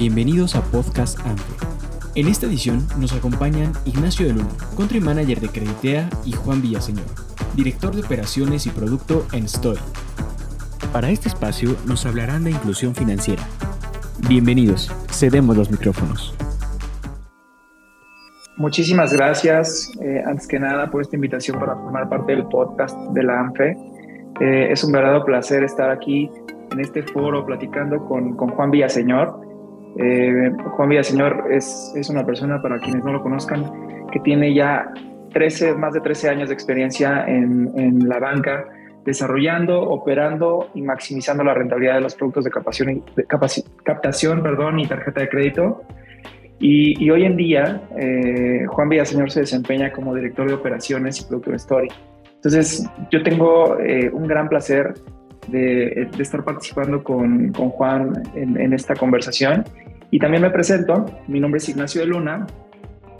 Bienvenidos a Podcast AMPE. En esta edición nos acompañan Ignacio de Luna, Country Manager de Creditea, y Juan Villaseñor, Director de Operaciones y Producto en Story. Para este espacio nos hablarán de inclusión financiera. Bienvenidos, cedemos los micrófonos. Muchísimas gracias, eh, antes que nada, por esta invitación para formar parte del podcast de la ANFE. Eh, es un verdadero placer estar aquí en este foro platicando con, con Juan Villaseñor. Eh, Juan Villaseñor es, es una persona, para quienes no lo conozcan, que tiene ya 13, más de 13 años de experiencia en, en la banca, desarrollando, operando y maximizando la rentabilidad de los productos de captación, de captación perdón, y tarjeta de crédito. Y, hoy en día, eh, Juan Villaseñor se desempeña como director de operaciones y producto de Story. Entonces, yo tengo eh, un gran placer de, de estar participando con, con Juan en, en, esta conversación. Y también me presento, mi nombre es Ignacio de Luna,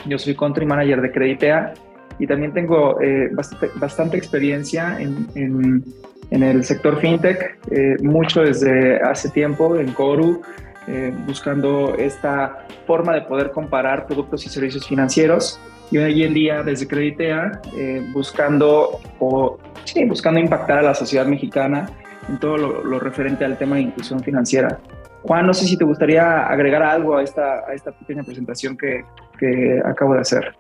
yo soy Country Manager de Creditea y también tengo eh, bastante, bastante, experiencia en, en, en, el sector fintech, eh, mucho desde hace tiempo en Coru, eh, buscando esta forma de poder comparar productos y servicios financieros. Y hoy en día desde Creditea eh, buscando, o, sí, buscando impactar a la sociedad mexicana en todo lo, referente al tema de inclusión financiera. Juan, no sé si te gustaría agregar algo a esta, a esta pequeña presentación que, que acabo de hacer.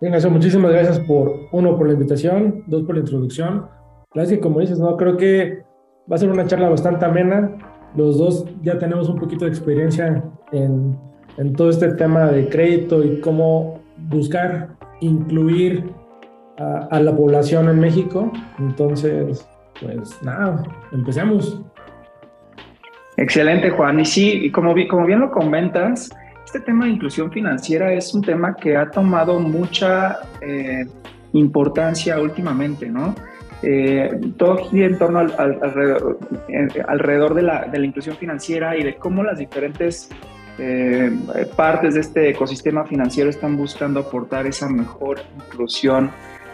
Eso, muchísimas gracias por, uno, por la invitación, dos, por la introducción. Gracias, como dices, no, creo que va a ser una charla bastante amena. Los dos ya tenemos un poquito de experiencia en, en todo este tema de crédito y cómo buscar incluir a, a la población en México. Entonces, pues nada, empecemos. Excelente, Juan. Y sí, como, como bien lo comentas, este tema de inclusión financiera es un tema que ha tomado mucha eh, importancia últimamente, ¿no? Eh, todo gira en torno al, al, alrededor, alrededor de, la, de, la, inclusión financiera y de cómo las diferentes eh, partes de este ecosistema financiero están buscando aportar esa mejor inclusión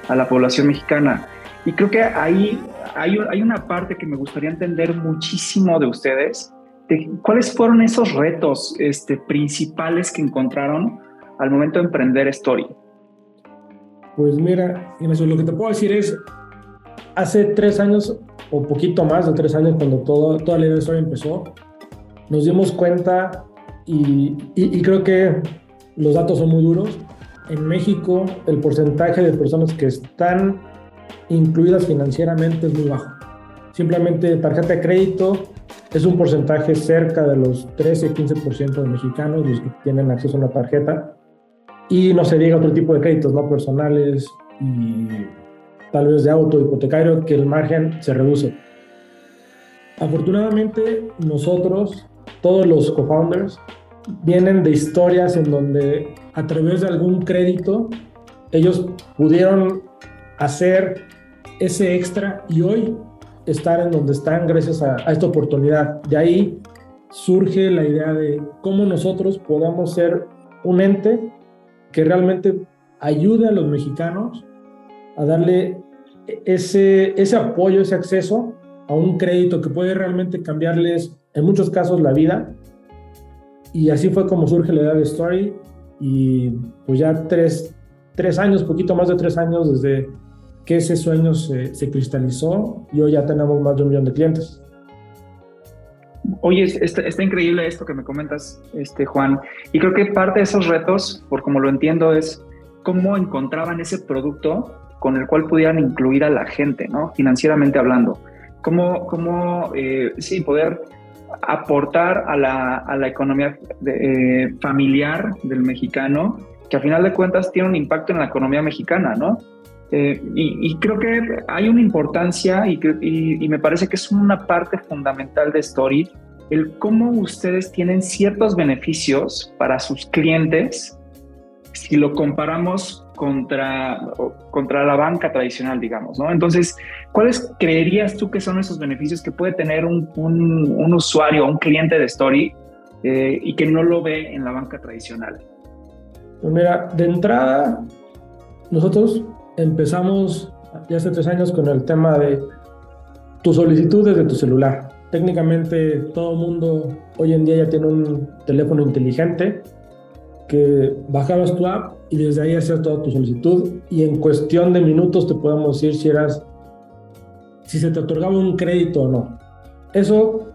a la población mexicana. Y creo que ahí hay, hay una parte que me gustaría entender muchísimo de ustedes. De ¿Cuáles fueron esos retos este, principales que encontraron al momento de emprender Story? Pues mira, lo que te puedo decir es, hace tres años o poquito más de tres años, cuando todo, toda la Story empezó, nos dimos cuenta y, y, y creo que los datos son muy duros. En México, el porcentaje de personas que están incluidas financieramente es muy bajo. Simplemente tarjeta de crédito es un porcentaje cerca de los 13-15% de mexicanos los que tienen acceso a una tarjeta. Y no se diga otro tipo de créditos, no personales y tal vez de auto, hipotecario, que el margen se reduce. Afortunadamente, nosotros, todos los co-founders, vienen de historias en donde a través de algún crédito ellos pudieron hacer ese extra y hoy estar en donde están gracias a, esta oportunidad. De ahí surge la idea de cómo nosotros podamos ser un ente que realmente ayude a los mexicanos a darle ese, ese apoyo, ese acceso a un crédito que puede realmente cambiarles en muchos casos la vida. Y así fue como surge la idea de Story y pues ya tres, tres años, poquito más de tres años desde que ese sueño se, se, cristalizó y hoy ya tenemos más de un millón de clientes. Oye, está, está, increíble esto que me comentas, este, Juan. Y creo que parte de esos retos, por como lo entiendo, es cómo encontraban ese producto con el cual pudieran incluir a la gente, ¿no? Financieramente hablando. Cómo, cómo eh, sí, poder aportar a la, a la economía de, eh, familiar del mexicano, que a final de cuentas tiene un impacto en la economía mexicana, ¿no? Eh, y, y, creo que hay una importancia y, y, y, me parece que es una parte fundamental de Story, el cómo ustedes tienen ciertos beneficios para sus clientes si lo comparamos contra, contra la banca tradicional, digamos, ¿no? Entonces, ¿cuáles creerías tú que son esos beneficios que puede tener un, un, un usuario, un cliente de Story eh, y que no lo ve en la banca tradicional? Pues mira, de entrada, nosotros empezamos ya hace tres años con el tema de tu solicitud desde tu celular. técnicamente todo mundo hoy en día ya tiene un teléfono inteligente que bajabas tu app y desde ahí hacías toda tu solicitud y en cuestión de minutos te podemos decir si eras si se te otorgaba un crédito o no. Eso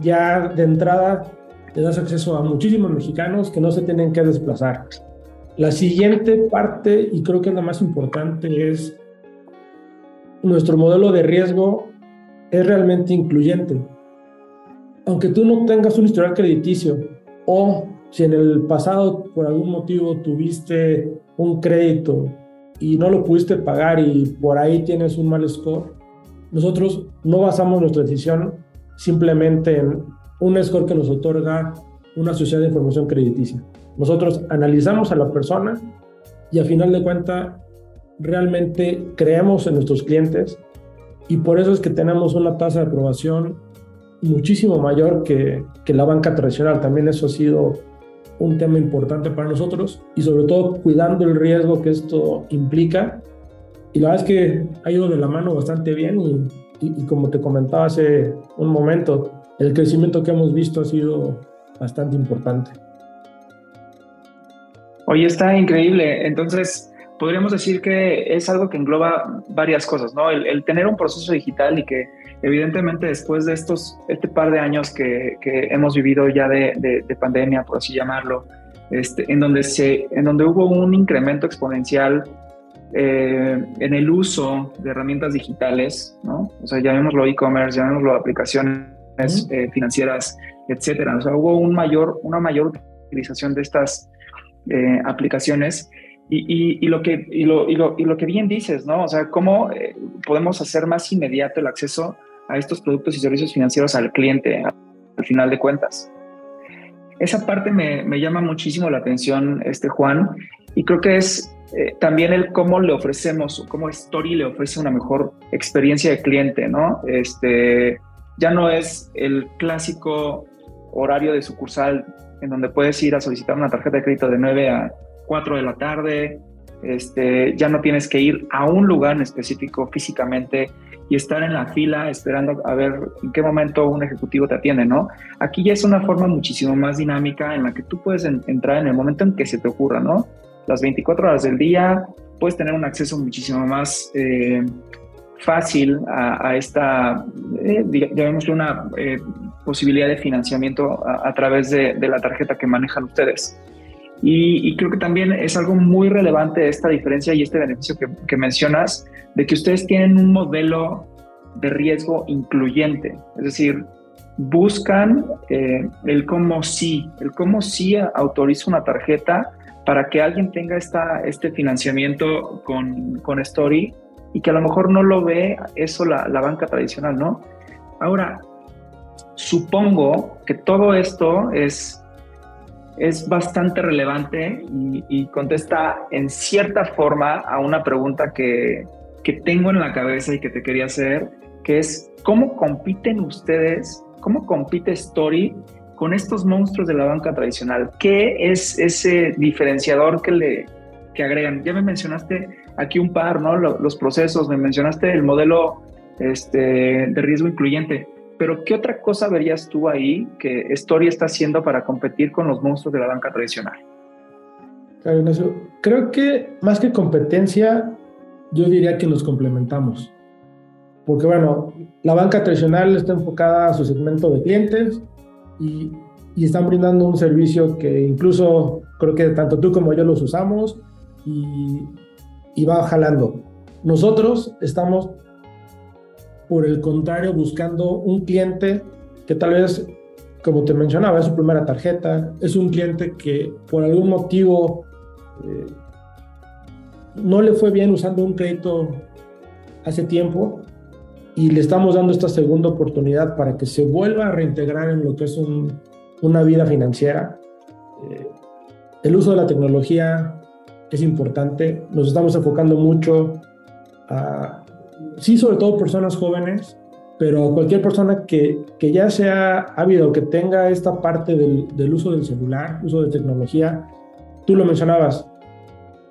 ya de entrada le das acceso a muchísimos mexicanos que no se tienen que desplazar. La siguiente parte, y creo que es la más importante, es nuestro modelo de riesgo es realmente incluyente. Aunque tú no tengas un historial crediticio o si en el pasado por algún motivo tuviste un crédito y no lo pudiste pagar y por ahí tienes un mal score, nosotros no basamos nuestra decisión simplemente en un score que nos otorga una sociedad de información crediticia. Nosotros analizamos a la persona y a final de cuentas realmente creemos en nuestros clientes y por eso es que tenemos una tasa de aprobación muchísimo mayor que, que la banca tradicional. También eso ha sido un tema importante para nosotros y sobre todo cuidando el riesgo que esto implica. Y la verdad es que ha ido de la mano bastante bien y, y, como te comentaba hace un momento, el crecimiento que hemos visto ha sido bastante importante. Oye, está increíble. Entonces, podríamos decir que es algo que engloba varias cosas, ¿no? El, el tener un proceso digital y que evidentemente después de estos, este par de años que, que hemos vivido ya de, de, pandemia, por así llamarlo, este, en, donde se, en donde hubo un incremento exponencial eh, en el uso de herramientas digitales, ¿no? O sea, llamémoslo e-commerce, llamémoslo aplicaciones eh, financieras, etcétera. O sea, hubo un mayor, una mayor utilización de estas eh, aplicaciones y, lo que, bien dices, ¿no? O sea, cómo podemos hacer más inmediato el acceso a estos productos y servicios financieros al cliente al final de cuentas. Esa parte me, me llama muchísimo la atención, este Juan, y creo que es eh, también el cómo le ofrecemos, cómo Story le ofrece una mejor experiencia de cliente, ¿no? Este, ya no es el clásico horario de sucursal en donde puedes ir a solicitar una tarjeta de crédito de 9 a 4 de la tarde, este, ya no tienes que ir a un lugar en específico físicamente y estar en la fila esperando a ver en qué momento un ejecutivo te atiende, ¿no? Aquí ya es una forma muchísimo más dinámica en la que tú puedes entrar en el momento en que se te ocurra, ¿no? Las 24 horas del día, puedes tener un acceso muchísimo más eh, fácil a, esta, eh, llamémosle una eh, posibilidad de financiamiento a, través de, de la tarjeta que manejan ustedes. Y, creo que también es algo muy relevante esta diferencia y este beneficio que, mencionas de que ustedes tienen un modelo de riesgo incluyente, es decir, buscan eh, el cómo sí, el cómo sí autoriza una tarjeta para que alguien tenga esta, este financiamiento con, con Story y que a lo mejor no lo ve eso la, la banca tradicional, ¿no? Ahora, supongo que todo esto es es bastante relevante y, contesta en cierta forma a una pregunta que, que tengo en la cabeza y que te quería hacer, que es cómo compiten ustedes, cómo compite Story con estos monstruos de la banca tradicional. ¿Qué es ese diferenciador que le que agregan? Ya me mencionaste aquí un par, ¿no? Los procesos, me mencionaste el modelo este, de riesgo incluyente. Pero ¿qué otra cosa verías tú ahí que Story está haciendo para competir con los monstruos de la banca tradicional? Creo que más que competencia, yo diría que nos complementamos. Porque bueno, la banca tradicional está enfocada a su segmento de clientes y, y están brindando un servicio que incluso creo que tanto tú como yo los usamos y, y va jalando. Nosotros estamos por el contrario, buscando un cliente que tal vez, como te mencionaba, es su primera tarjeta, es un cliente que por algún motivo eh, no le fue bien usando un crédito hace tiempo y le estamos dando esta segunda oportunidad para que se vuelva a reintegrar en lo que es una vida financiera. Eh, el uso de la tecnología es importante, nos estamos enfocando mucho a sí, sobre todo personas jóvenes, pero cualquier persona que, que ya sea ávido, que tenga esta parte del, del, uso del celular, uso de tecnología, tú lo mencionabas,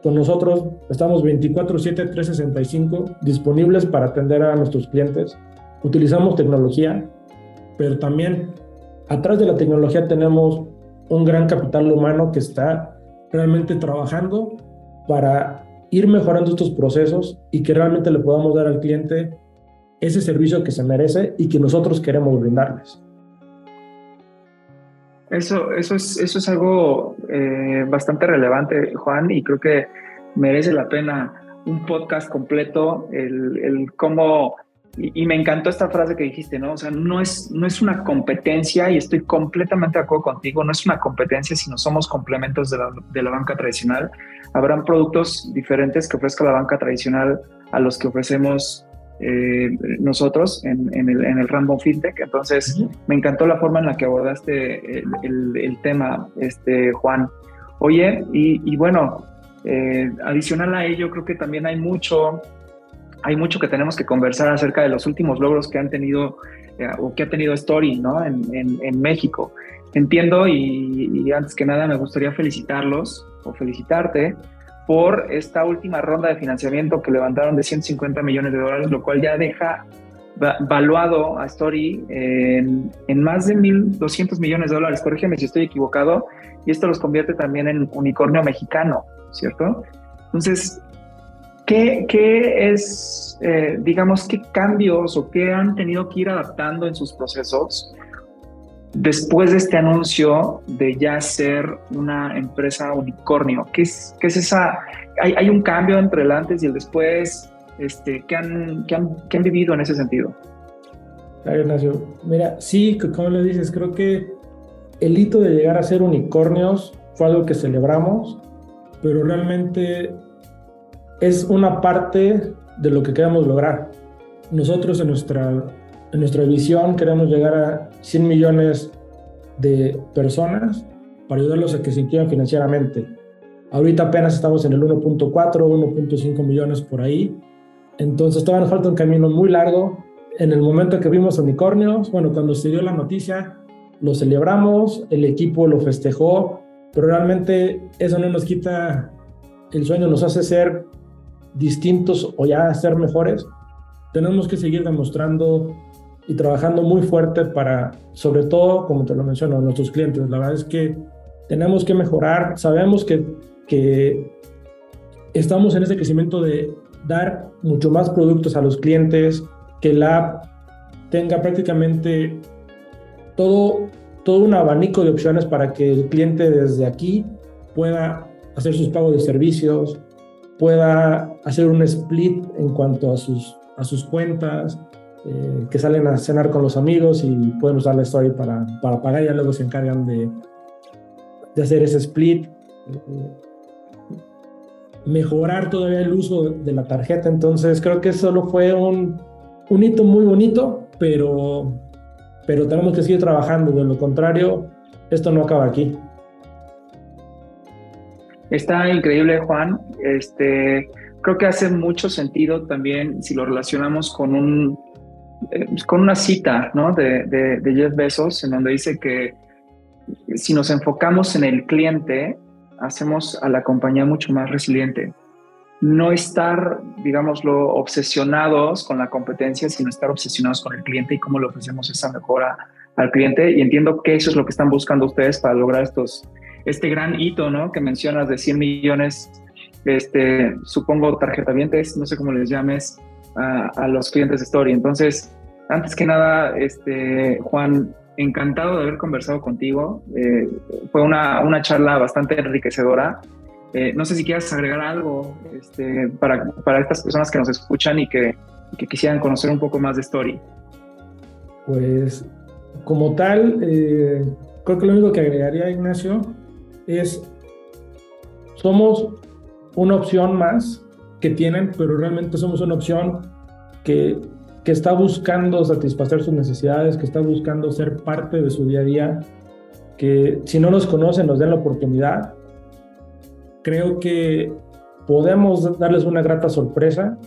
con nosotros estamos 24/7, 365 disponibles para atender a nuestros clientes. Utilizamos tecnología pero también atrás de la tecnología tenemos un gran capital humano que está realmente trabajando para ir mejorando estos procesos y que realmente le podamos dar al cliente ese servicio que se merece y que nosotros queremos brindarles. Eso, eso, es, eso es algo eh, bastante relevante, Juan, y creo que merece la pena un podcast completo, el, el cómo y, me encantó esta frase que dijiste, ¿no? O sea, no es, no es una competencia y estoy completamente de acuerdo contigo, no es una competencia, sino somos complementos de la, de la banca tradicional. Habrán productos diferentes que ofrezca la banca tradicional a los que ofrecemos eh, nosotros en, en, el, en el Random FinTech. Entonces, me encantó la forma en la que abordaste el, el, tema, este, Juan. Oye, y, y bueno, eh, adicional a ello, creo que también hay mucho hay mucho que tenemos que conversar acerca de los últimos logros que han tenido eh, o que ha tenido Story ¿no? en, México. Entiendo y, antes que nada me gustaría felicitarlos o felicitarte por esta última ronda de financiamiento que levantaron de 150 millones de dólares, lo cual ya deja valuado a Story en, en más de 1.200 millones de dólares. Corrígeme si estoy equivocado. Y esto los convierte también en unicornio mexicano, ¿cierto? Entonces, ¿Qué, es, eh, digamos, qué cambios o qué han tenido que ir adaptando en sus procesos después de este anuncio de ya ser una empresa unicornio? ¿Qué es, qué es esa? ¿Hay, un cambio entre el antes y el después? Este, ¿qué, han, qué han, qué han vivido en ese sentido? Claro, Ignacio. Mira, sí, como le dices, creo que el hito de llegar a ser unicornios fue algo que celebramos, pero realmente es una parte de lo que queremos lograr. Nosotros en nuestra, en nuestra visión queremos llegar a 100 millones de personas para ayudarlos a que se incluyan financieramente. Ahorita apenas estamos en el 1.4, 1.5 millones por ahí. Entonces todavía nos falta un camino muy largo. En el momento que vimos unicornios, bueno, cuando se dio la noticia, lo celebramos, el equipo lo festejó, pero realmente eso no nos quita el sueño, nos hace ser distintos o ya ser mejores, tenemos que seguir demostrando y trabajando muy fuerte para, sobre todo, como te lo menciono, nuestros clientes. La verdad es que tenemos que mejorar. Sabemos que, que estamos en ese crecimiento de dar mucho más productos a los clientes, que la app tenga prácticamente todo, todo un abanico de opciones para que el cliente desde aquí pueda hacer sus pagos de servicios, pueda hacer un split en cuanto a sus, a sus cuentas, eh, que salen a cenar con los amigos y pueden usar la story para, para pagar, y luego se encargan de, de hacer ese split. Eh, mejorar todavía el uso de la tarjeta, entonces creo que solo fue un, un hito muy bonito, pero, pero tenemos que seguir trabajando, de lo contrario, esto no acaba aquí. Está increíble, Juan. Este, creo que hace mucho sentido también si lo relacionamos con un eh, con una cita ¿no? de, de, Jeff Bezos, en donde dice que si nos enfocamos en el cliente, hacemos a la compañía mucho más resiliente. No estar, digámoslo, obsesionados con la competencia, sino estar obsesionados con el cliente y cómo le ofrecemos esa mejora al cliente. Y entiendo que eso es lo que están buscando ustedes para lograr estos, este gran hito, ¿no? Que mencionas de 100 millones, este, supongo tarjetavientes, no sé cómo les llames, a, los clientes de Story. Entonces, antes que nada, este, Juan, encantado de haber conversado contigo. Eh, fue una, una, charla bastante enriquecedora. Eh, no sé si quieras agregar algo este, para, para, estas personas que nos escuchan y que, que, quisieran conocer un poco más de Story. Pues como tal, eh, creo que lo único que agregaría, Ignacio, es, somos una opción más que tienen, pero realmente somos una opción que, que está buscando satisfacer sus necesidades, que está buscando ser parte de su día a día, que si no nos conocen nos den la oportunidad. Creo que podemos darles una grata sorpresa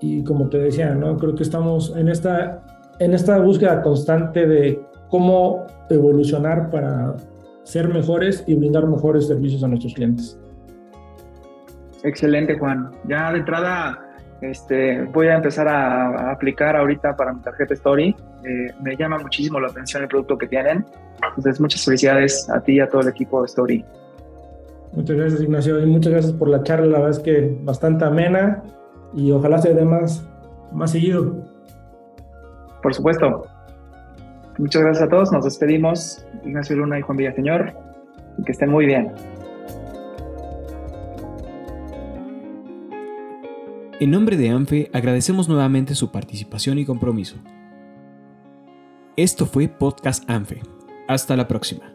y como te decía, ¿no? creo que estamos en esta, en esta búsqueda constante de cómo evolucionar para ser mejores y brindar mejores servicios a nuestros clientes. Excelente, Juan. Ya de entrada, Este, voy a empezar a, aplicar ahorita para mi tarjeta Story. Eh, me llama muchísimo la atención el producto que tienen. Entonces, muchas felicidades a ti y a todo el equipo de Story. Muchas gracias, Ignacio, y muchas gracias por la charla. La verdad es que bastante amena y ojalá se dé más, más seguido. Por supuesto. Muchas gracias a todos. Nos despedimos. Ignacio Luna y Juan Villaseñor. Y que estén muy bien. En nombre de ANFE agradecemos nuevamente su participación y compromiso. Esto fue Podcast ANFE. Hasta la próxima.